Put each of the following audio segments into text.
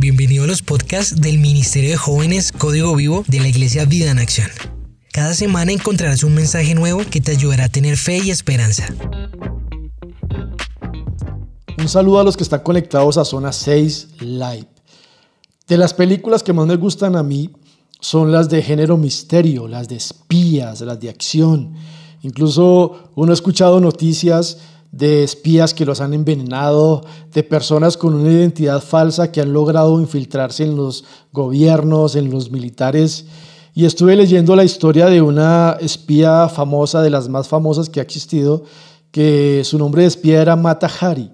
Bienvenido a los podcasts del Ministerio de Jóvenes Código Vivo de la Iglesia Vida en Acción. Cada semana encontrarás un mensaje nuevo que te ayudará a tener fe y esperanza. Un saludo a los que están conectados a Zona 6 Live. De las películas que más me gustan a mí son las de género misterio, las de espías, las de acción. Incluso uno ha escuchado noticias de espías que los han envenenado, de personas con una identidad falsa que han logrado infiltrarse en los gobiernos, en los militares. Y estuve leyendo la historia de una espía famosa, de las más famosas que ha existido, que su nombre de espía era Mata Hari.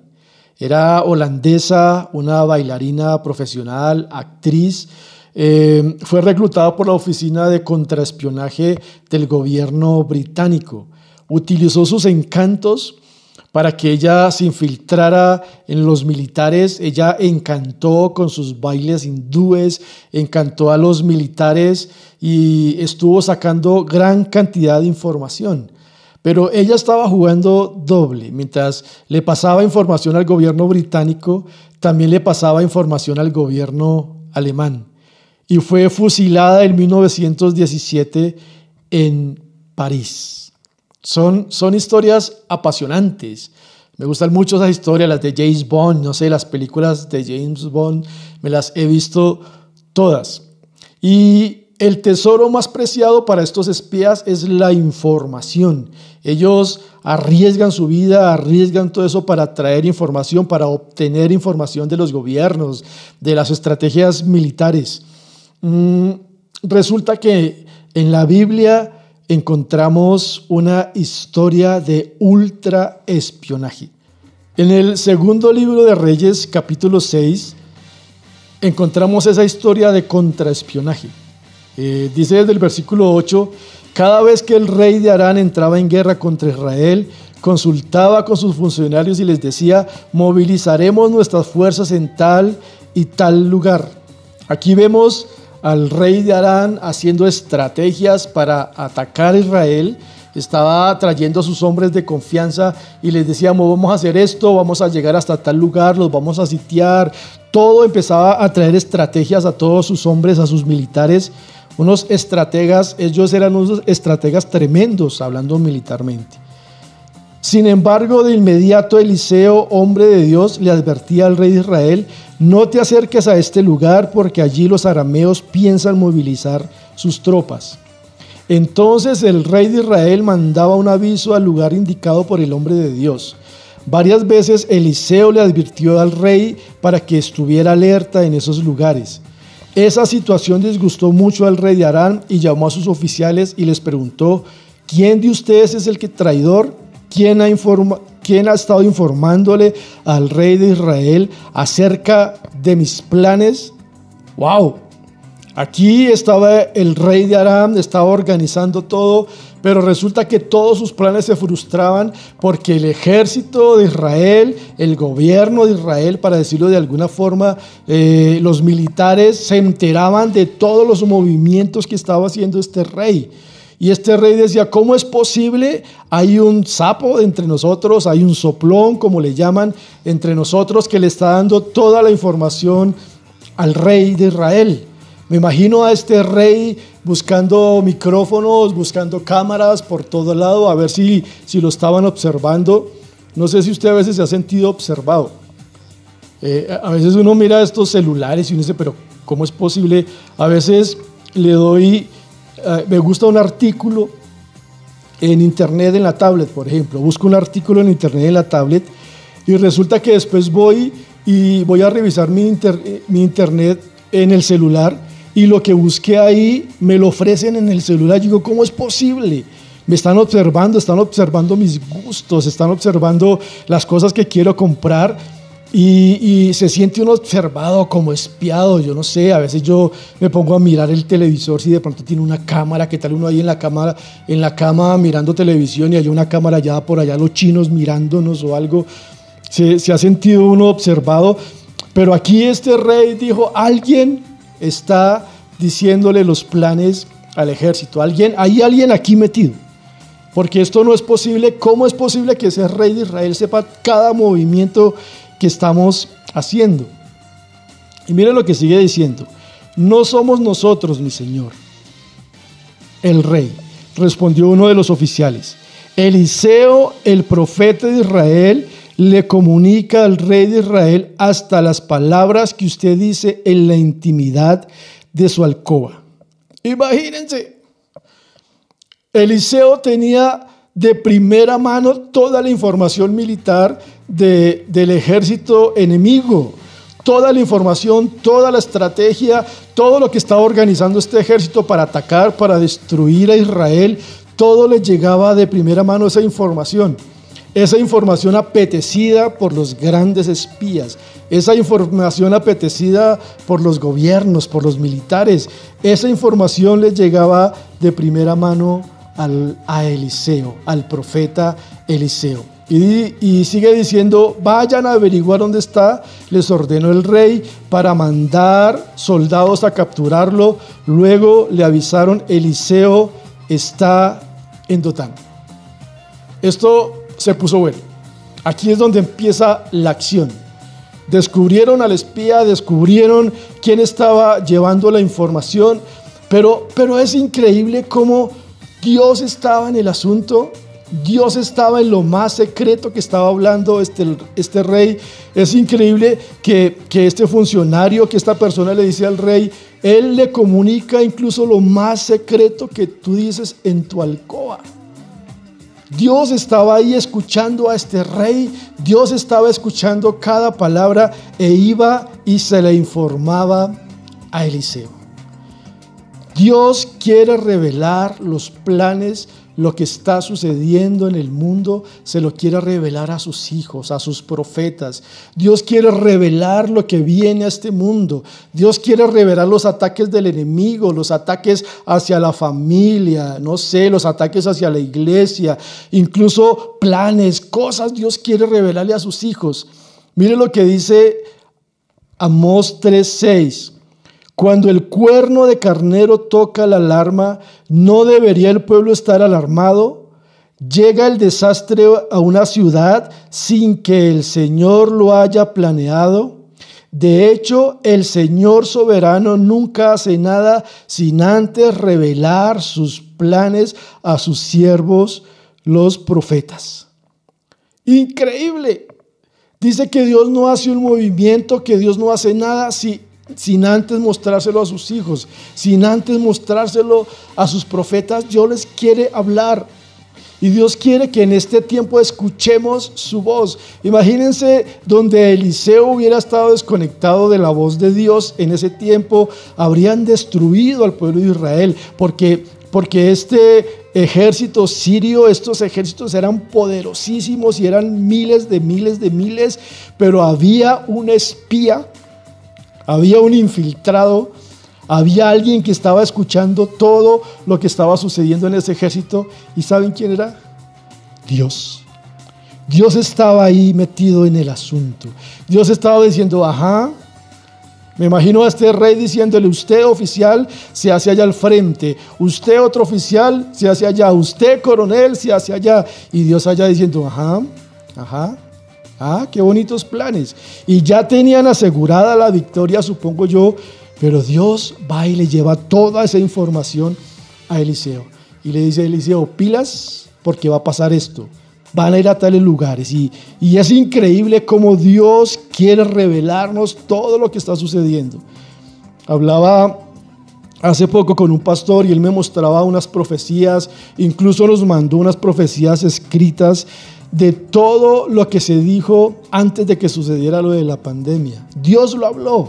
Era holandesa, una bailarina profesional, actriz. Eh, fue reclutada por la Oficina de Contraespionaje del gobierno británico. Utilizó sus encantos para que ella se infiltrara en los militares. Ella encantó con sus bailes hindúes, encantó a los militares y estuvo sacando gran cantidad de información. Pero ella estaba jugando doble. Mientras le pasaba información al gobierno británico, también le pasaba información al gobierno alemán. Y fue fusilada en 1917 en París. Son, son historias apasionantes. Me gustan mucho esas historias, las de James Bond, no sé, las películas de James Bond, me las he visto todas. Y el tesoro más preciado para estos espías es la información. Ellos arriesgan su vida, arriesgan todo eso para traer información, para obtener información de los gobiernos, de las estrategias militares. Mm, resulta que en la Biblia encontramos una historia de ultraespionaje. En el segundo libro de Reyes, capítulo 6, encontramos esa historia de contraespionaje. Eh, dice desde el versículo 8, cada vez que el rey de Arán entraba en guerra contra Israel, consultaba con sus funcionarios y les decía, movilizaremos nuestras fuerzas en tal y tal lugar. Aquí vemos al rey de Arán haciendo estrategias para atacar a Israel. Estaba trayendo a sus hombres de confianza y les decíamos, vamos a hacer esto, vamos a llegar hasta tal lugar, los vamos a sitiar. Todo empezaba a traer estrategias a todos sus hombres, a sus militares. Unos estrategas, ellos eran unos estrategas tremendos, hablando militarmente. Sin embargo, de inmediato Eliseo, hombre de Dios, le advertía al rey de Israel, no te acerques a este lugar porque allí los arameos piensan movilizar sus tropas. Entonces el rey de Israel mandaba un aviso al lugar indicado por el hombre de Dios. Varias veces Eliseo le advirtió al rey para que estuviera alerta en esos lugares. Esa situación disgustó mucho al rey de Arán y llamó a sus oficiales y les preguntó, ¿quién de ustedes es el que traidor? ¿Quién ha, estado informándole al rey de Israel acerca de mis planes? ¡Wow! Aquí estaba el rey de Aram, estaba organizando todo, pero resulta que todos sus planes se frustraban porque el ejército de Israel, el gobierno de Israel, para decirlo de alguna forma, eh, los militares se enteraban de todos los movimientos que estaba haciendo este rey. Y este rey decía, ¿cómo es posible? Hay un sapo entre nosotros, hay un soplón, como le llaman, entre nosotros que le está dando toda la información al rey de Israel. Me imagino a este rey buscando micrófonos, buscando cámaras por todo lado, a ver si, si lo estaban observando. No sé si usted a veces se ha sentido observado. Eh, a veces uno mira estos celulares y uno dice, pero ¿cómo es posible? A veces le doy eh, me gusta un artículo en internet en la tablet, por ejemplo. Busco un artículo en internet en la tablet y resulta que después voy y voy a revisar mi, mi internet en el celular y lo que busqué ahí me lo ofrecen en el celular. Yo digo, ¿cómo es posible? Me están observando, están observando mis gustos, están observando las cosas que quiero comprar y, se siente uno observado, como espiado, yo no sé, a veces yo me pongo a mirar el televisor si de pronto tiene una cámara, ¿qué tal uno ahí en la cámara, en la cama mirando televisión y hay una cámara allá por allá, los chinos mirándonos o algo? Se, se ha sentido uno observado, pero aquí este rey dijo, alguien está diciéndole los planes al ejército, alguien, hay alguien aquí metido. Porque esto no es posible. ¿Cómo es posible que ese rey de Israel sepa cada movimiento estamos haciendo. Y mire lo que sigue diciendo. No somos nosotros, mi señor. El rey, respondió uno de los oficiales. Eliseo, el profeta de Israel, le comunica al rey de Israel hasta las palabras que usted dice en la intimidad de su alcoba. Imagínense, Eliseo tenía de primera mano toda la información militar del ejército enemigo, toda la información, toda la estrategia, todo lo que estaba organizando este ejército para atacar, para destruir a Israel, todo le llegaba de primera mano esa información. Esa información apetecida por los grandes espías, esa información apetecida por los gobiernos, por los militares, esa información les llegaba de primera mano al, a Eliseo, al profeta Eliseo. Y, sigue diciendo, vayan a averiguar dónde está, les ordenó el rey para mandar soldados a capturarlo. Luego le avisaron, Eliseo está en Dotán. Esto se puso bueno. Aquí es donde empieza la acción. Descubrieron al espía, descubrieron quién estaba llevando la información, pero, pero es increíble cómo Dios estaba en el asunto, Dios estaba en lo más secreto que estaba hablando este, este rey. Es increíble que, que este funcionario, que esta persona le dice al rey, él le comunica incluso lo más secreto que tú dices en tu alcoba. Dios estaba ahí escuchando a este rey, Dios estaba escuchando cada palabra e iba y se le informaba a Eliseo. Dios quiere revelar los planes lo que está sucediendo en el mundo se lo quiere revelar a sus hijos, a sus profetas. Dios quiere revelar lo que viene a este mundo. Dios quiere revelar los ataques del enemigo, los ataques hacia la familia, no sé, los ataques hacia la iglesia, incluso planes, cosas Dios quiere revelarle a sus hijos. Mire lo que dice Amós 3:6. Cuando el cuerno de carnero toca la alarma, ¿no debería el pueblo estar alarmado? Llega el desastre a una ciudad sin que el Señor lo haya planeado. De hecho, el Señor soberano nunca hace nada sin antes revelar sus planes a sus siervos, los profetas. Increíble. Dice que Dios no hace un movimiento, que Dios no hace nada si sin antes mostrárselo a sus hijos, sin antes mostrárselo a sus profetas, Dios les quiere hablar. Y Dios quiere que en este tiempo escuchemos su voz. Imagínense donde Eliseo hubiera estado desconectado de la voz de Dios en ese tiempo, habrían destruido al pueblo de Israel, porque, porque este ejército sirio, estos ejércitos eran poderosísimos y eran miles de miles de miles, pero había un espía había un infiltrado, había alguien que estaba escuchando todo lo que estaba sucediendo en ese ejército. ¿Y saben quién era? Dios. Dios estaba ahí metido en el asunto. Dios estaba diciendo, ajá, me imagino a este rey diciéndole, usted oficial se hace allá al frente, usted otro oficial se hace allá, usted coronel se hace allá. Y Dios allá diciendo, ajá, ajá, Ah, qué bonitos planes. Y ya tenían asegurada la victoria, supongo yo, pero Dios va y le lleva toda esa información a Eliseo. Y le dice a Eliseo, pilas, porque va a pasar esto. Van a ir a tales lugares. Y, y es increíble cómo Dios quiere revelarnos todo lo que está sucediendo. Hablaba hace poco con un pastor y él me mostraba unas profecías, incluso nos mandó unas profecías escritas de todo lo que se dijo antes de que sucediera lo de la pandemia. Dios lo habló.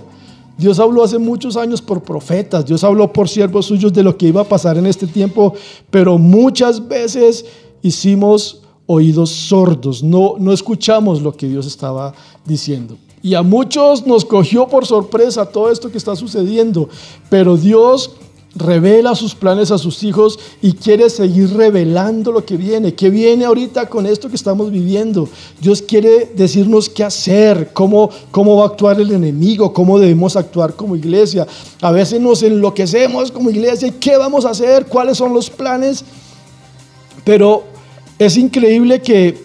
Dios habló hace muchos años por profetas, Dios habló por siervos suyos de lo que iba a pasar en este tiempo, pero muchas veces hicimos oídos sordos, no, no escuchamos lo que Dios estaba diciendo. Y a muchos nos cogió por sorpresa todo esto que está sucediendo, pero Dios revela sus planes a sus hijos y quiere seguir revelando lo que viene. ¿Qué viene ahorita con esto que estamos viviendo? Dios quiere decirnos qué hacer, cómo, cómo va a actuar el enemigo, cómo debemos actuar como iglesia. A veces nos enloquecemos como iglesia y qué vamos a hacer, cuáles son los planes. Pero es increíble que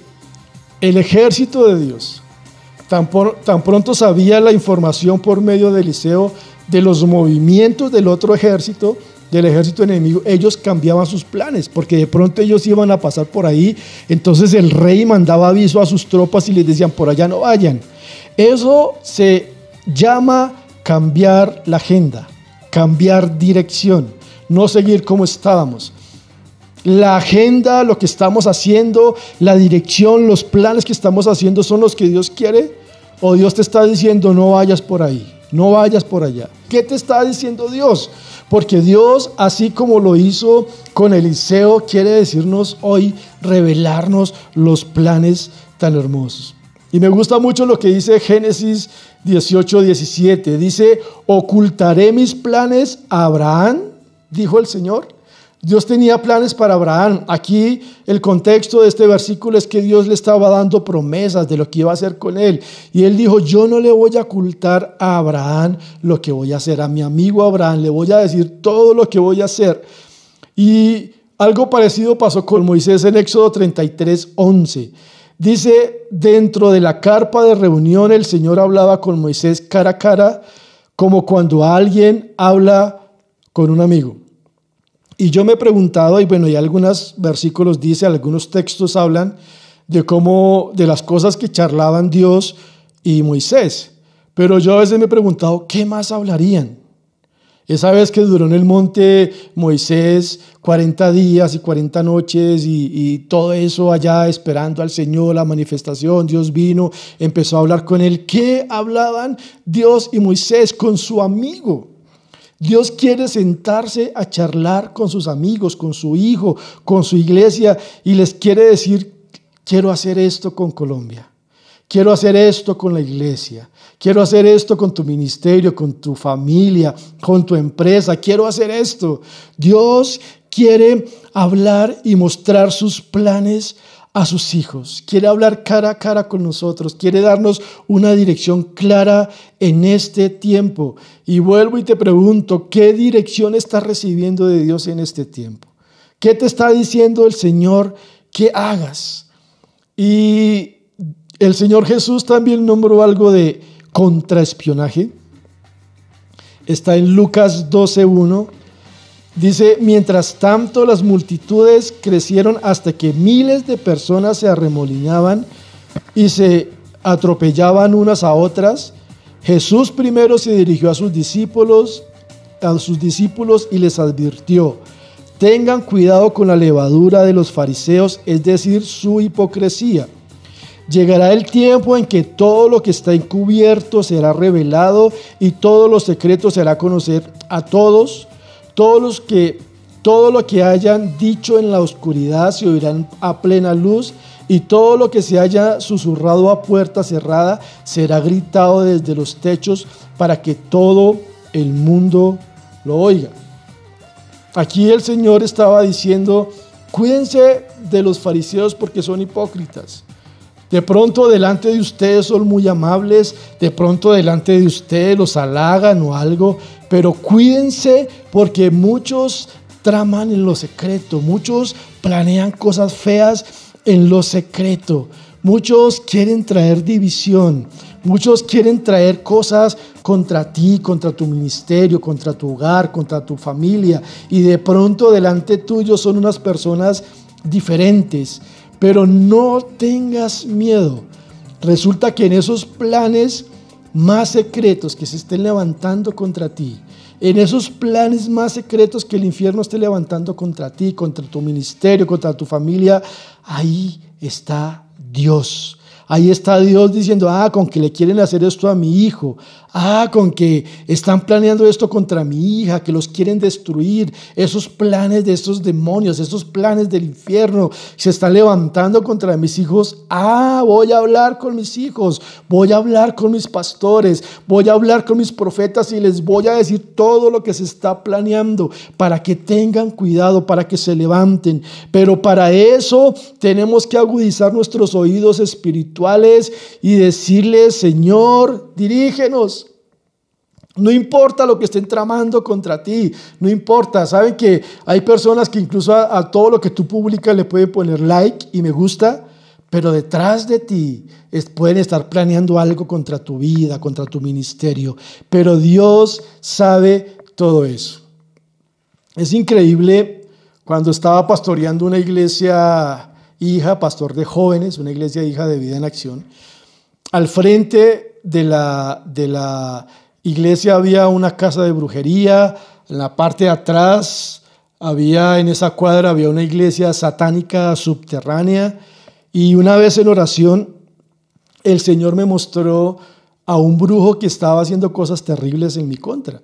el ejército de Dios, Tan, tan pronto sabía la información por medio de Eliseo de los movimientos del otro ejército, del ejército enemigo, ellos cambiaban sus planes, porque de pronto ellos iban a pasar por ahí, entonces el rey mandaba aviso a sus tropas y les decían, por allá no vayan. Eso se llama cambiar la agenda, cambiar dirección, no seguir como estábamos. La agenda, lo que estamos haciendo, la dirección, los planes que estamos haciendo son los que Dios quiere o Dios te está diciendo no vayas por ahí, no vayas por allá. ¿Qué te está diciendo Dios? Porque Dios, así como lo hizo con Eliseo, quiere decirnos hoy, revelarnos los planes tan hermosos. Y me gusta mucho lo que dice Génesis 18, 17. Dice, ocultaré mis planes a Abraham, dijo el Señor Dios tenía planes para Abraham. Aquí el contexto de este versículo es que Dios le estaba dando promesas de lo que iba a hacer con él. Y él dijo, yo no le voy a ocultar a Abraham lo que voy a hacer. A mi amigo Abraham le voy a decir todo lo que voy a hacer. Y algo parecido pasó con Moisés en Éxodo 33, 11. Dice, dentro de la carpa de reunión el Señor hablaba con Moisés cara a cara, como cuando alguien habla con un amigo. Y yo me he preguntado, y bueno, y algunos versículos dice, algunos textos hablan de cómo, de las cosas que charlaban Dios y Moisés. Pero yo a veces me he preguntado, ¿qué más hablarían? Esa vez que duró en el monte Moisés 40 días y 40 noches y, y, todo eso allá esperando al Señor, la manifestación, Dios vino, empezó a hablar con él. ¿Qué hablaban Dios y Moisés con su amigo? Dios quiere sentarse a charlar con sus amigos, con su hijo, con su iglesia y les quiere decir, quiero hacer esto con Colombia. Quiero hacer esto con la iglesia. Quiero hacer esto con tu ministerio, con tu familia, con tu empresa. Quiero hacer esto. Dios quiere hablar y mostrar sus planes a sus hijos, quiere hablar cara a cara con nosotros, quiere darnos una dirección clara en este tiempo. Y vuelvo y te pregunto, ¿qué dirección estás recibiendo de Dios en este tiempo? ¿Qué te está diciendo el Señor que hagas? Y el Señor Jesús también nombró algo de contraespionaje. Está en Lucas 12.1 Dice, mientras tanto las multitudes crecieron hasta que miles de personas se arremolinaban y se atropellaban unas a otras. Jesús primero se dirigió a sus discípulos, a sus discípulos y les advirtió: Tengan cuidado con la levadura de los fariseos, es decir, su hipocresía. Llegará el tiempo en que todo lo que está encubierto será revelado y todos los secretos será conocer a todos todos los que, todo lo que hayan dicho en la oscuridad se oirán a plena luz y todo lo que se haya susurrado a puerta cerrada será gritado desde los techos para que todo el mundo lo oiga. Aquí el Señor estaba diciendo, cuídense de los fariseos porque son hipócritas. De pronto delante de ustedes son muy amables, de pronto delante de ustedes los halagan o algo, pero cuídense porque muchos traman en lo secreto, muchos planean cosas feas en lo secreto, muchos quieren traer división, muchos quieren traer cosas contra ti, contra tu ministerio, contra tu hogar, contra tu familia, y de pronto delante tuyo son unas personas diferentes pero no tengas miedo. Resulta que en esos planes más secretos que se estén levantando contra ti, en esos planes más secretos que el infierno esté levantando contra ti, contra tu ministerio, contra tu familia, ahí está Dios. Ahí está Dios diciendo, ah, con que le quieren hacer esto a mi hijo, Ah, con que están planeando esto contra mi hija, que los quieren destruir. Esos planes de estos demonios, esos planes del infierno se están levantando contra mis hijos. Ah, voy a hablar con mis hijos, voy a hablar con mis pastores, voy a hablar con mis profetas y les voy a decir todo lo que se está planeando para que tengan cuidado, para que se levanten. Pero para eso tenemos que agudizar nuestros oídos espirituales y decirle, Señor, dirígenos. No importa lo que estén tramando contra ti, no importa. Saben que hay personas que incluso a, todo lo que tú publicas le pueden poner like y me gusta, pero detrás de ti pueden estar planeando algo contra tu vida, contra tu ministerio, pero Dios sabe todo eso. Es increíble cuando estaba pastoreando una iglesia hija, pastor de jóvenes, una iglesia hija de vida en acción, al frente de la, de la iglesia había una casa de brujería, en la parte de atrás había, en esa cuadra había una iglesia satánica subterránea y una vez en oración el Señor me mostró a un brujo que estaba haciendo cosas terribles en mi contra.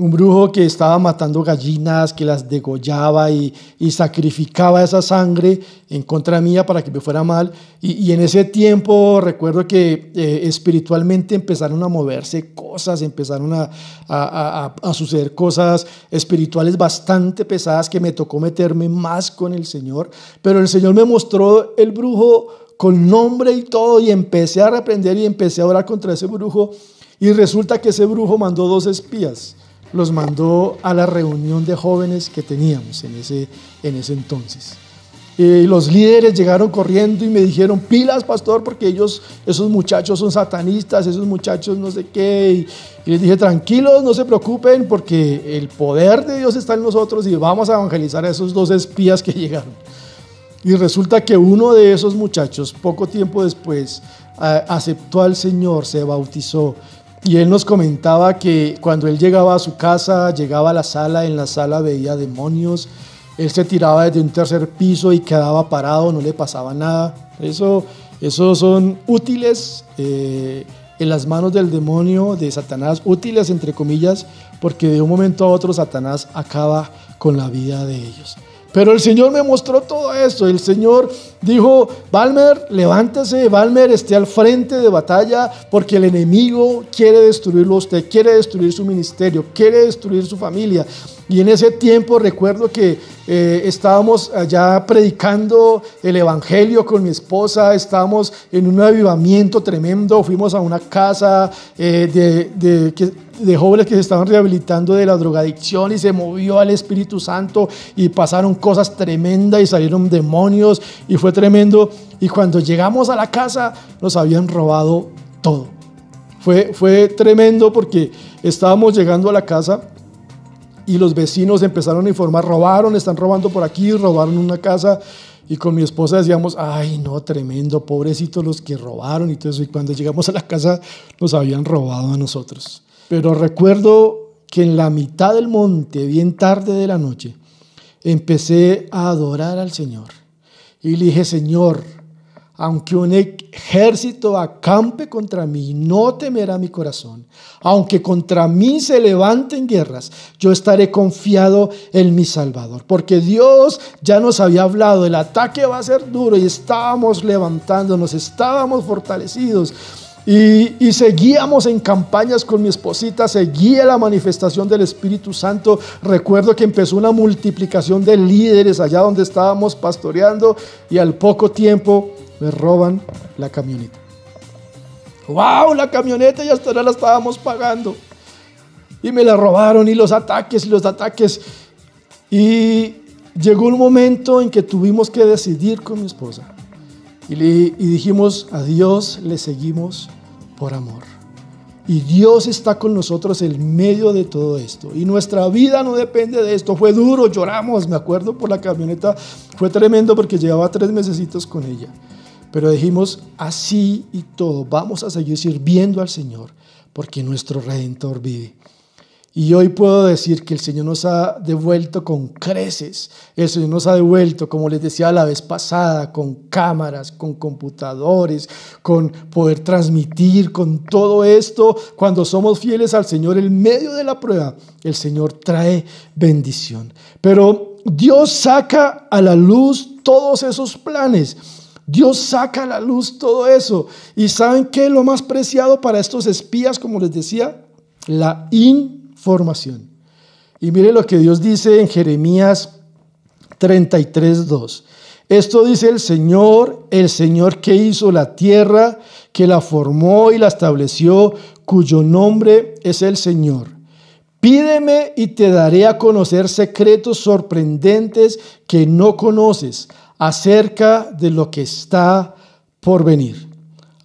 Un brujo que estaba matando gallinas, que las degollaba y, sacrificaba esa sangre en contra mía para que me fuera mal. Y, en ese tiempo recuerdo que eh, espiritualmente empezaron a moverse cosas, empezaron a, a, suceder cosas espirituales bastante pesadas que me tocó meterme más con el Señor. Pero el Señor me mostró el brujo con nombre y todo y empecé a reprender y empecé a orar contra ese brujo. Y resulta que ese brujo mandó dos espías los mandó a la reunión de jóvenes que teníamos en ese, en ese entonces. Y los líderes llegaron corriendo y me dijeron, pilas, pastor, porque ellos, esos muchachos son satanistas, esos muchachos no sé qué. Y, les dije, tranquilos, no se preocupen, porque el poder de Dios está en nosotros y vamos a evangelizar a esos dos espías que llegaron. Y resulta que uno de esos muchachos, poco tiempo después, aceptó al Señor, se bautizó y él nos comentaba que cuando él llegaba a su casa, llegaba a la sala, en la sala veía demonios, él se tiraba desde un tercer piso y quedaba parado, no le pasaba nada. Eso, eso son útiles eh, en las manos del demonio, de Satanás, útiles entre comillas, porque de un momento a otro Satanás acaba con la vida de ellos. Pero el Señor me mostró todo esto. El Señor dijo, Valmer, levántese, Valmer, esté al frente de batalla porque el enemigo quiere destruirlo a usted, quiere destruir su ministerio, quiere destruir su familia. Y en ese tiempo recuerdo que eh, estábamos allá predicando el Evangelio con mi esposa, estábamos en un avivamiento tremendo, fuimos a una casa eh, de, de jóvenes que se estaban rehabilitando de la drogadicción y se movió al Espíritu Santo y pasaron cosas tremendas y salieron demonios y fue tremendo. Y cuando llegamos a la casa nos habían robado todo. Fue, fue tremendo porque estábamos llegando a la casa y los vecinos empezaron a informar, robaron, están robando por aquí, robaron una casa. Y con mi esposa decíamos, ay, no, tremendo, pobrecitos los que robaron y todo eso. Y cuando llegamos a la casa nos habían robado a nosotros. Pero recuerdo que en la mitad del monte, bien tarde de la noche, empecé a adorar al Señor. Y le dije, Señor, aunque un ejército acampe contra mí, no temerá mi corazón. Aunque contra mí se levanten guerras, yo estaré confiado en mi Salvador. Porque Dios ya nos había hablado, el ataque va a ser duro y estábamos levantándonos, estábamos fortalecidos. Y, seguíamos en campañas con mi esposita, seguía la manifestación del Espíritu Santo. Recuerdo que empezó una multiplicación de líderes allá donde estábamos pastoreando y al poco tiempo me roban la camioneta. ¡Wow! La camioneta y hasta ahora la estábamos pagando. Y me la robaron y los ataques y los ataques. Y llegó un momento en que tuvimos que decidir con mi esposa. Y, y dijimos, a Dios le seguimos por amor. Y Dios está con nosotros en medio de todo esto. Y nuestra vida no depende de esto. Fue duro, lloramos, me acuerdo por la camioneta. Fue tremendo porque llevaba tres mesecitos con ella. Pero dijimos, así y todo, vamos a seguir sirviendo al Señor porque nuestro Redentor vive. Y hoy puedo decir que el Señor nos ha devuelto con creces. El Señor nos ha devuelto, como les decía la vez pasada, con cámaras, con computadores, con poder transmitir, con todo esto. Cuando somos fieles al Señor en medio de la prueba, el Señor trae bendición. Pero Dios saca a la luz todos esos planes. Dios saca a la luz todo eso. ¿Y saben qué lo más preciado para estos espías, como les decía? La in formación. Y mire lo que Dios dice en Jeremías 33.2. Esto dice el Señor, el Señor que hizo la tierra, que la formó y la estableció, cuyo nombre es el Señor. Pídeme y te daré a conocer secretos sorprendentes que no conoces acerca de lo que está por venir.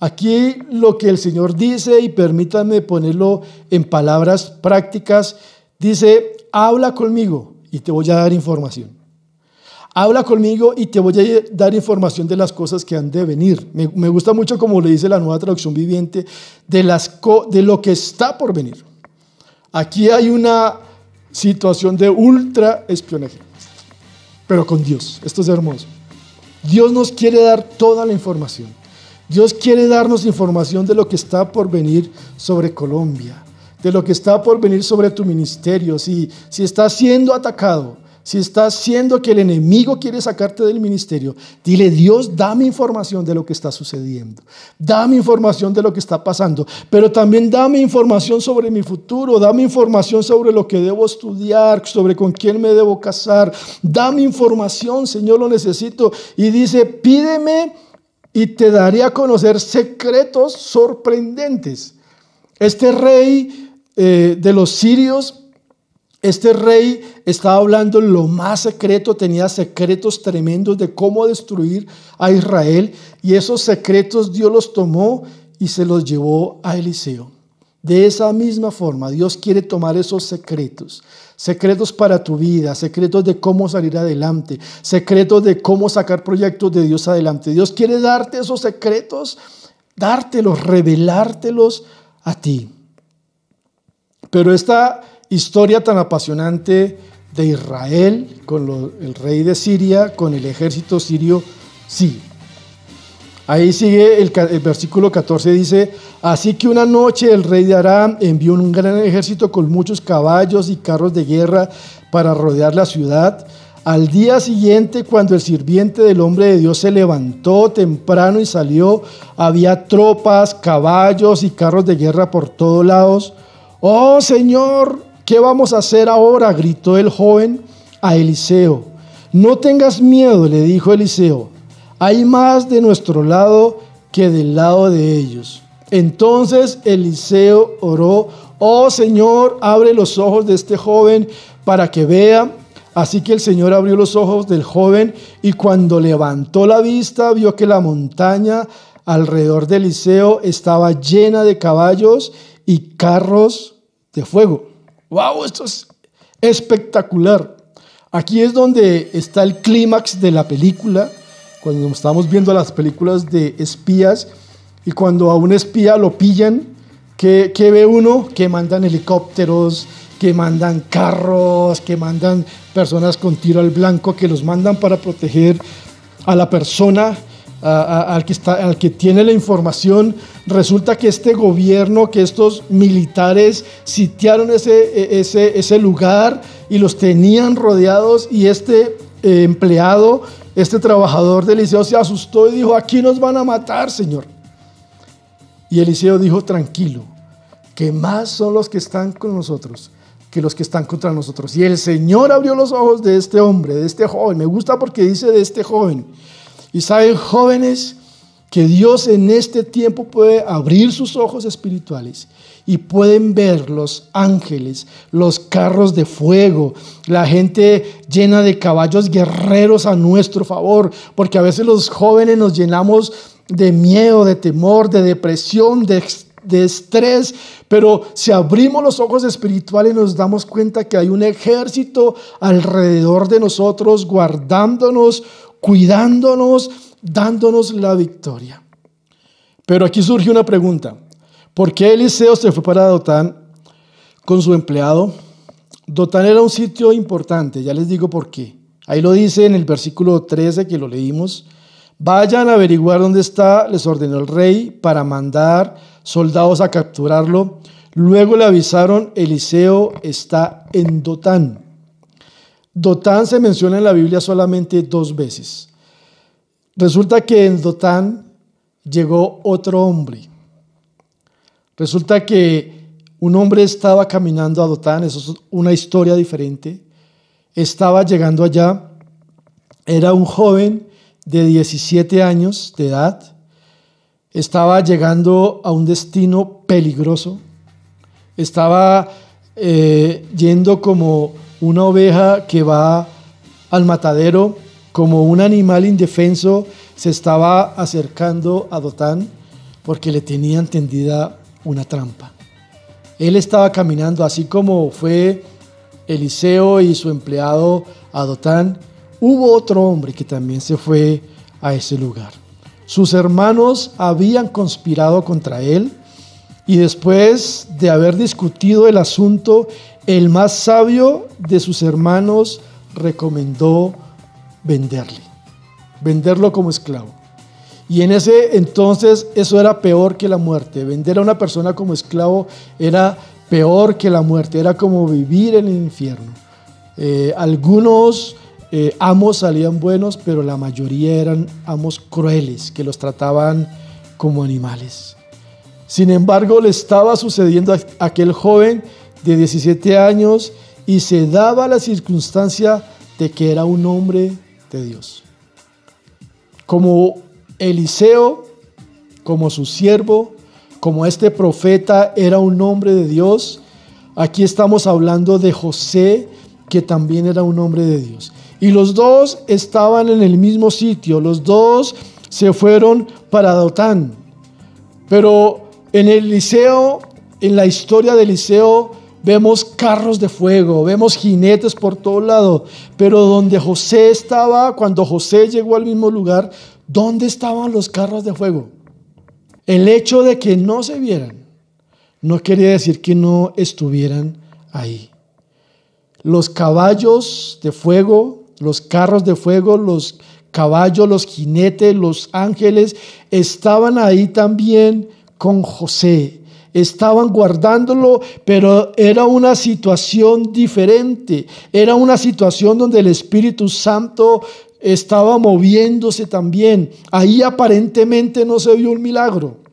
Aquí lo que el Señor dice, y permítanme ponerlo en palabras prácticas, dice, habla conmigo y te voy a dar información. Habla conmigo y te voy a dar información de las cosas que han de venir. Me, gusta mucho como le dice la nueva traducción viviente, de, las de lo que está por venir. Aquí hay una situación de ultra espionaje, pero con Dios. Esto es hermoso. Dios nos quiere dar toda la información. Dios quiere darnos información de lo que está por venir sobre Colombia, de lo que está por venir sobre tu ministerio. Si, si estás siendo atacado, si estás siendo que el enemigo quiere sacarte del ministerio, dile, Dios, dame información de lo que está sucediendo. Dame información de lo que está pasando. Pero también dame información sobre mi futuro. Dame información sobre lo que debo estudiar, sobre con quién me debo casar. Dame información, Señor, lo necesito. Y dice, pídeme y te daré a conocer secretos sorprendentes. Este rey eh, de los sirios, este rey estaba hablando lo más secreto, tenía secretos tremendos de cómo destruir a Israel y esos secretos Dios los tomó y se los llevó a Eliseo. De esa misma forma, Dios quiere tomar esos secretos, secretos para tu vida, secretos de cómo salir adelante, secretos de cómo sacar proyectos de Dios adelante. Dios quiere darte esos secretos, dártelos, revelártelos a ti. Pero esta historia tan apasionante de Israel con el rey de Siria, con el ejército sirio, sí, Ahí sigue el, versículo 14, dice, así que una noche el rey de Aram envió un gran ejército con muchos caballos y carros de guerra para rodear la ciudad. Al día siguiente, cuando el sirviente del hombre de Dios se levantó temprano y salió, había tropas, caballos y carros de guerra por todos lados. Oh Señor, ¿qué vamos a hacer ahora? gritó el joven a Eliseo. No tengas miedo, le dijo Eliseo hay más de nuestro lado que del lado de ellos. Entonces Eliseo oró, oh Señor, abre los ojos de este joven para que vea. Así que el Señor abrió los ojos del joven y cuando levantó la vista vio que la montaña alrededor de Eliseo estaba llena de caballos y carros de fuego. ¡Wow! Esto es espectacular. Aquí es donde está el clímax de la película cuando estamos viendo las películas de espías y cuando a un espía lo pillan, ¿qué, ve uno? Que mandan helicópteros, que mandan carros, que mandan personas con tiro al blanco, que los mandan para proteger a la persona al, que tiene la información. Resulta que este gobierno, que estos militares sitiaron ese, ese lugar y los tenían rodeados y este eh, empleado este trabajador de Eliseo se asustó y dijo, aquí nos van a matar, Señor. Y Eliseo dijo, tranquilo, que más son los que están con nosotros que los que están contra nosotros. Y el Señor abrió los ojos de este hombre, de este joven. Me gusta porque dice de este joven. Y saben, jóvenes, que Dios en este tiempo puede abrir sus ojos espirituales y pueden ver los ángeles, los carros de fuego, la gente llena de caballos guerreros a nuestro favor, porque a veces los jóvenes nos llenamos de miedo, de temor, de depresión, de, estrés, pero si abrimos los ojos espirituales nos damos cuenta que hay un ejército alrededor de nosotros, guardándonos, cuidándonos, dándonos la victoria. Pero aquí surge una pregunta. ¿Por qué Eliseo se fue para Dotán con su empleado? Dotán era un sitio importante, ya les digo por qué. Ahí lo dice en el versículo 13 que lo leímos. Vayan a averiguar dónde está, les ordenó el rey, para mandar soldados a capturarlo. Luego le avisaron, Eliseo está en Dotán. Dotán se menciona en la Biblia solamente dos veces. Resulta que en Dotán llegó otro hombre Resulta que un hombre estaba caminando a Dotán, eso es una historia diferente. Estaba llegando allá, era un joven de 17 años de edad, estaba llegando a un destino peligroso, estaba eh, yendo como una oveja que va al matadero, como un animal indefenso se estaba acercando a Dotán porque le tenían tendida una trampa. Él estaba caminando así como fue Eliseo y su empleado Adotán. Hubo otro hombre que también se fue a ese lugar. Sus hermanos habían conspirado contra él y después de haber discutido el asunto, el más sabio de sus hermanos recomendó venderle, venderlo como esclavo. Y en ese entonces eso era peor que la muerte. Vender a una persona como esclavo era peor que la muerte, era como vivir en el infierno. Eh, algunos eh, amos salían buenos, pero la mayoría eran amos crueles que los trataban como animales. Sin embargo, le estaba sucediendo a aquel joven de 17 años y se daba la circunstancia de que era un hombre de Dios. Como Eliseo, como su siervo, como este profeta era un hombre de Dios, aquí estamos hablando de José, que también era un hombre de Dios. Y los dos estaban en el mismo sitio, los dos se fueron para Dotán. Pero en Eliseo, en la historia de Eliseo, vemos carros de fuego, vemos jinetes por todo lado, pero donde José estaba, cuando José llegó al mismo lugar, ¿dónde estaban los carros de fuego? El hecho de que no se vieran no quería decir que no estuvieran ahí. Los caballos de fuego, los carros de fuego, los caballos, los jinetes, los ángeles, estaban ahí también con José estaban guardándolo, pero era una situación diferente. Era una situación donde el Espíritu Santo estaba moviéndose también. Ahí aparentemente no se vio un milagro.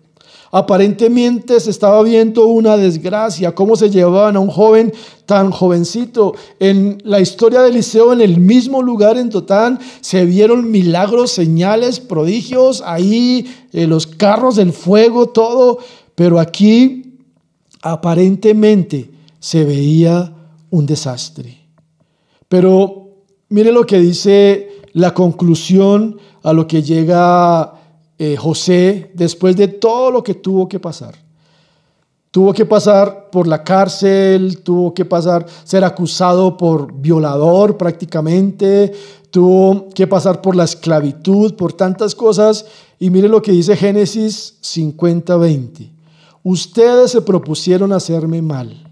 Aparentemente se estaba viendo una desgracia, cómo se llevaban a un joven tan jovencito. En la historia de Eliseo, en el mismo lugar en Totán, se vieron milagros, señales, prodigios, ahí eh, los carros del fuego, todo. Pero aquí aparentemente se veía un desastre. Pero mire lo que dice la conclusión a lo que llega eh, José después de todo lo que tuvo que pasar. Tuvo que pasar por la cárcel, tuvo que pasar, ser acusado por violador prácticamente, tuvo que pasar por la esclavitud, por tantas cosas. Y mire lo que dice Génesis 50-20. Ustedes se propusieron hacerme mal,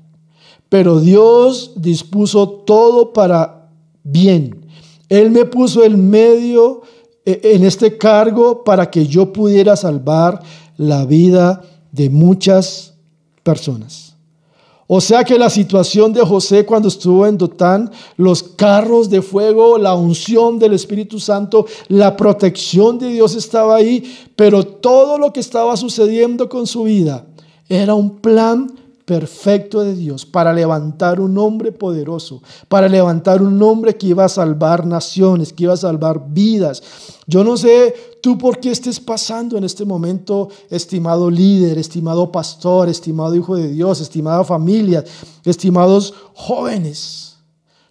pero Dios dispuso todo para bien. Él me puso el medio eh, en este cargo para que yo pudiera salvar la vida de muchas personas. O sea que la situación de José cuando estuvo en Dotán, los carros de fuego, la unción del Espíritu Santo, la protección de Dios estaba ahí, pero todo lo que estaba sucediendo con su vida era un plan perfecto de Dios para levantar un hombre poderoso, para levantar un hombre que iba a salvar naciones, que iba a salvar vidas. Yo no sé tú por qué estés pasando en este momento, estimado líder, estimado pastor, estimado hijo de Dios, estimada familia, estimados jóvenes.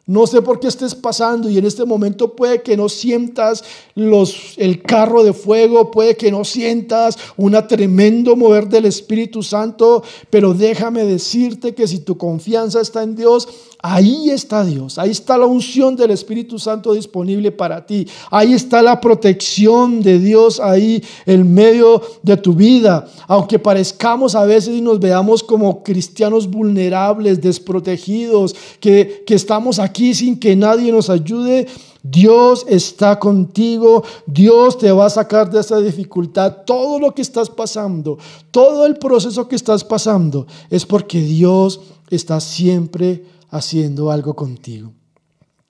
No sé por qué estés pasando y en este momento puede que no sientas los, el carro de fuego, puede que no sientas un tremendo mover del Espíritu Santo, pero déjame decirte que si tu confianza está en Dios, Ahí está Dios, ahí está la unción del Espíritu Santo disponible para ti, ahí está la protección de Dios ahí en medio de tu vida. Aunque parezcamos a veces y nos veamos como cristianos vulnerables, desprotegidos, que, que estamos aquí sin que nadie nos ayude, Dios está contigo, Dios te va a sacar de esa dificultad. Todo lo que estás pasando, todo el proceso que estás pasando, es porque Dios está siempre haciendo algo contigo.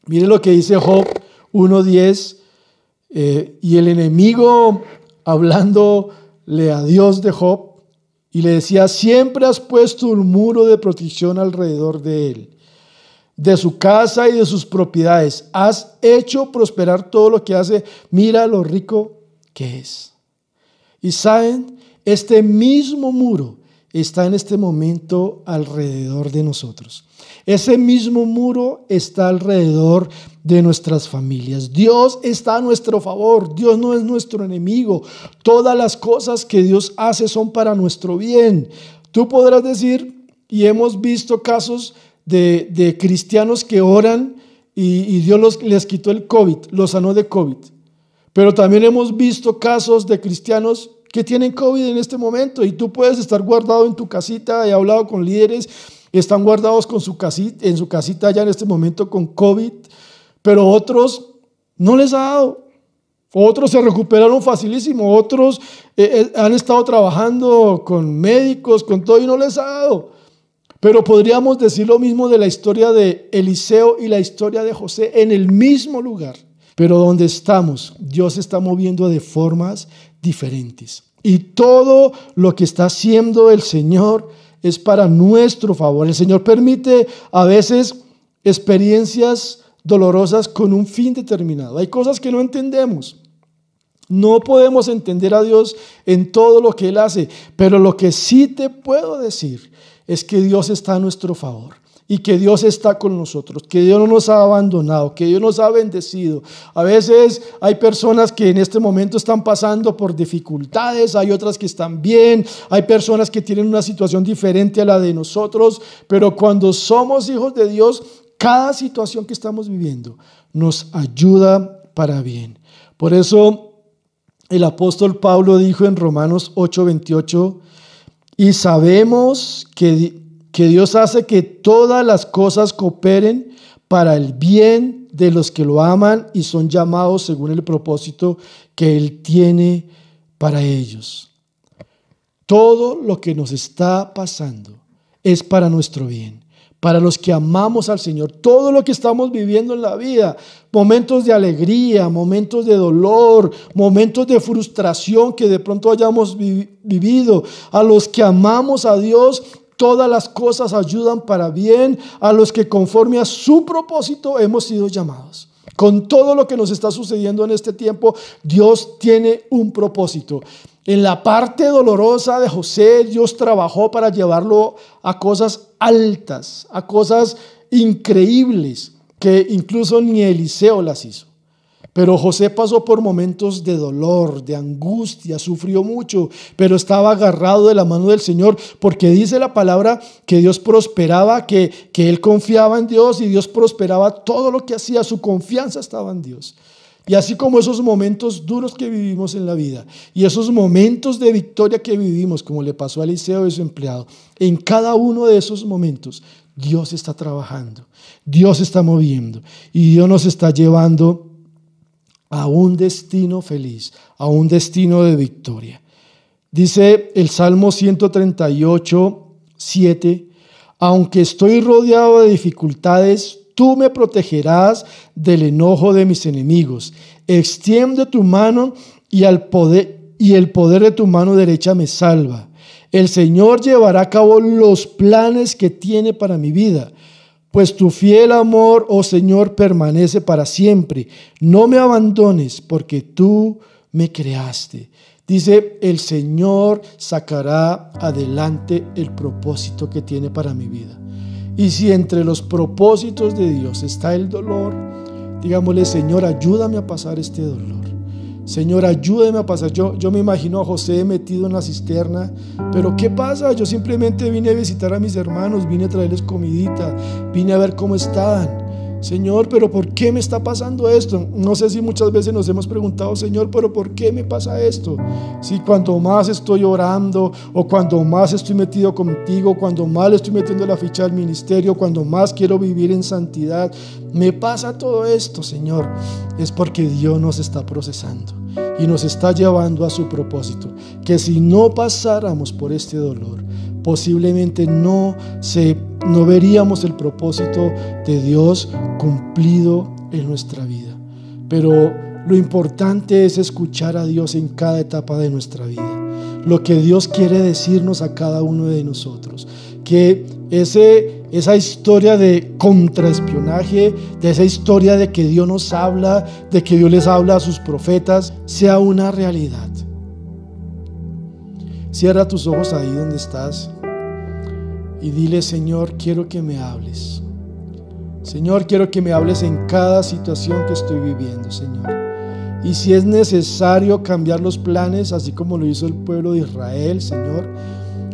Mire lo que dice Job 1.10, eh, y el enemigo hablándole a Dios de Job, y le decía, siempre has puesto un muro de protección alrededor de él, de su casa y de sus propiedades. Has hecho prosperar todo lo que hace. Mira lo rico que es. Y saben, este mismo muro está en este momento alrededor de nosotros. Ese mismo muro está alrededor de nuestras familias. Dios está a nuestro favor. Dios no es nuestro enemigo. Todas las cosas que Dios hace son para nuestro bien. Tú podrás decir, y hemos visto casos de, cristianos que oran y, Dios les quitó el COVID, los sanó de COVID. Pero también hemos visto casos de cristianos que tienen COVID en este momento y tú puedes estar guardado en tu casita. He hablado con líderes, están guardados con su casita, en su casita ya en este momento con COVID, pero otros no les ha dado. Otros se recuperaron facilísimo, otros eh, eh, han estado trabajando con médicos, con todo y no les ha dado. Pero podríamos decir lo mismo de la historia de Eliseo y la historia de José en el mismo lugar. Pero donde estamos, Dios está moviendo de formas diferentes. Y todo lo que está haciendo el Señor es para nuestro favor. El Señor permite a veces experiencias dolorosas con un fin determinado. Hay cosas que no entendemos. No podemos entender a Dios en todo lo que Él hace, pero lo que sí te puedo decir es que Dios está a nuestro favor y que Dios está con nosotros, que Dios no nos ha abandonado, que Dios nos ha bendecido. A veces hay personas que en este momento están pasando por dificultades, hay otras que están bien, hay personas que tienen una situación diferente a la de nosotros, pero cuando somos hijos de Dios, cada situación que estamos viviendo nos ayuda para bien. Por eso el apóstol Pablo dijo en Romanos 8:28, y sabemos que, que Dios hace que todas las cosas cooperen para el bien de los que lo aman y son llamados según el propósito que Él tiene para ellos. Todo lo que nos está pasando es para nuestro bien para los que amamos al Señor. Todo lo que estamos viviendo en la vida, momentos de alegría, momentos de dolor, momentos de frustración que de pronto hayamos vivido, a los que amamos a Dios, todas las cosas ayudan para bien, a los que conforme a su propósito hemos sido llamados. Con todo lo que nos está sucediendo en este tiempo, Dios tiene un propósito. En la parte dolorosa de José, Dios trabajó para llevarlo a cosas altas, a cosas increíbles, que incluso ni Eliseo las hizo. Pero José pasó por momentos de dolor, de angustia, sufrió mucho, pero estaba agarrado de la mano del Señor, porque dice la palabra que Dios prosperaba, que, que él confiaba en Dios y Dios prosperaba todo lo que hacía, su confianza estaba en Dios. Y así como esos momentos duros que vivimos en la vida y esos momentos de victoria que vivimos, como le pasó a Eliseo y su empleado, en cada uno de esos momentos Dios está trabajando, Dios está moviendo y Dios nos está llevando a un destino feliz, a un destino de victoria. Dice el Salmo 138, 7, aunque estoy rodeado de dificultades, tú me protegerás del enojo de mis enemigos. Extiende tu mano y, al poder, y el poder de tu mano derecha me salva. El Señor llevará a cabo los planes que tiene para mi vida. Pues tu fiel amor, oh Señor, permanece para siempre. No me abandones porque tú me creaste. Dice, el Señor sacará adelante el propósito que tiene para mi vida. Y si entre los propósitos de Dios está el dolor, digámosle, Señor, ayúdame a pasar este dolor. Señor, ayúdame a pasar. Yo, yo me imagino a José metido en la cisterna, pero ¿qué pasa? Yo simplemente vine a visitar a mis hermanos, vine a traerles comidita, vine a ver cómo estaban. Señor, pero ¿por qué me está pasando esto? No sé si muchas veces nos hemos preguntado, Señor, pero ¿por qué me pasa esto? Si cuanto más estoy orando o cuando más estoy metido contigo, cuando más estoy metiendo la ficha al ministerio, cuando más quiero vivir en santidad, me pasa todo esto, Señor, es porque Dios nos está procesando y nos está llevando a su propósito. Que si no pasáramos por este dolor, posiblemente no, se, no veríamos el propósito de Dios cumplido en nuestra vida. Pero lo importante es escuchar a Dios en cada etapa de nuestra vida. Lo que Dios quiere decirnos a cada uno de nosotros. Que ese, esa historia de contraespionaje, de esa historia de que Dios nos habla, de que Dios les habla a sus profetas, sea una realidad. Cierra tus ojos ahí donde estás. y dile, Señor, quiero que me hables. Señor, quiero que me hables en cada situación que estoy viviendo, Señor. Y si es necesario cambiar los planes, así como lo hizo el pueblo de Israel, Señor,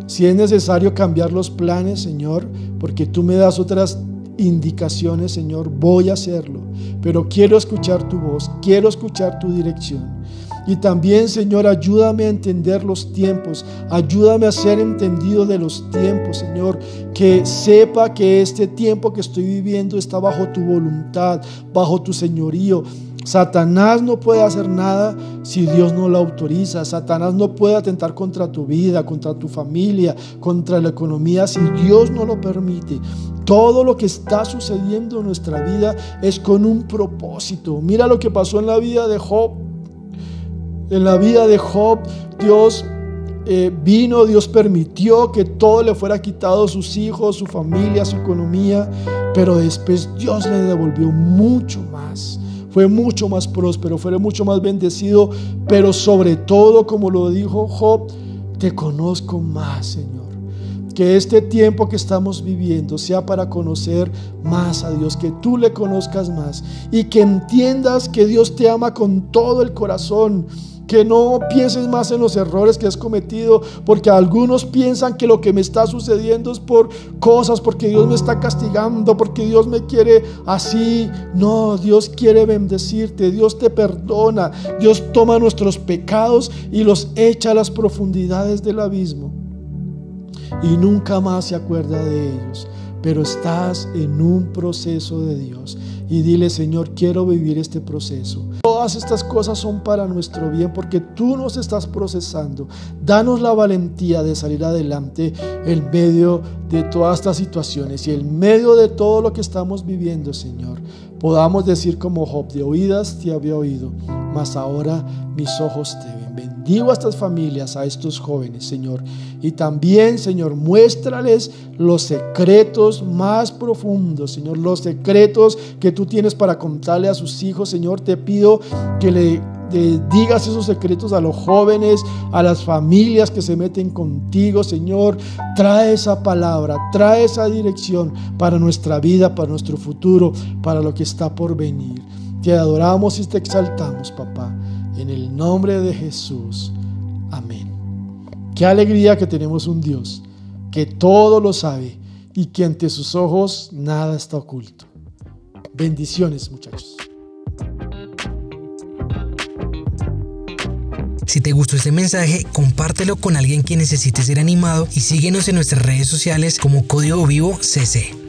si es necesario cambiar los planes, Señor, porque tú me das otras indicaciones, Señor, voy a hacerlo. Pero quiero escuchar tu voz, quiero escuchar tu dirección. Y también, Señor, ayúdame a entender los tiempos. Ayúdame a ser entendido de los tiempos, Señor. Que sepa que este tiempo que estoy viviendo está bajo tu voluntad, bajo tu señorío. Satanás no puede hacer nada si Dios no lo autoriza. Satanás no puede atentar contra tu vida, contra tu familia, contra la economía si Dios no lo permite. Todo lo que está sucediendo en nuestra vida es con un propósito. Mira lo que pasó en la vida de Job. En la vida de Job, Dios eh, vino, Dios permitió que todo le fuera quitado, sus hijos, su familia, su economía, pero después Dios le devolvió mucho más. Fue mucho más próspero, fue mucho más bendecido, pero sobre todo, como lo dijo Job, te conozco más, Señor. Que este tiempo que estamos viviendo sea para conocer más a Dios, que tú le conozcas más y que entiendas que Dios te ama con todo el corazón que no pienses más en los errores que has cometido, porque algunos piensan que lo que me está sucediendo es por cosas, porque Dios me está castigando, porque Dios me quiere así. No, Dios quiere bendecirte, Dios te perdona, Dios toma nuestros pecados y los echa a las profundidades del abismo. Y nunca más se acuerda de ellos pero estás en un proceso de Dios. Y dile, Señor, quiero vivir este proceso. Todas estas cosas son para nuestro bien porque tú nos estás procesando. Danos la valentía de salir adelante en medio de todas estas situaciones y en medio de todo lo que estamos viviendo, Señor. Podamos decir como Job, de oídas te había oído, mas ahora mis ojos te. Bendigo a estas familias, a estos jóvenes, Señor. Y también, Señor, muéstrales los secretos más profundos, Señor, los secretos que tú tienes para contarle a sus hijos, Señor. Te pido que le digas esos secretos a los jóvenes, a las familias que se meten contigo, Señor. Trae esa palabra, trae esa dirección para nuestra vida, para nuestro futuro, para lo que está por venir. Te adoramos y te exaltamos, papá. En el nombre de Jesús. Amén. Qué alegría que tenemos un Dios que todo lo sabe y que ante sus ojos nada está oculto. Bendiciones muchachos. Si te gustó este mensaje, compártelo con alguien que necesite ser animado y síguenos en nuestras redes sociales como Código Vivo CC.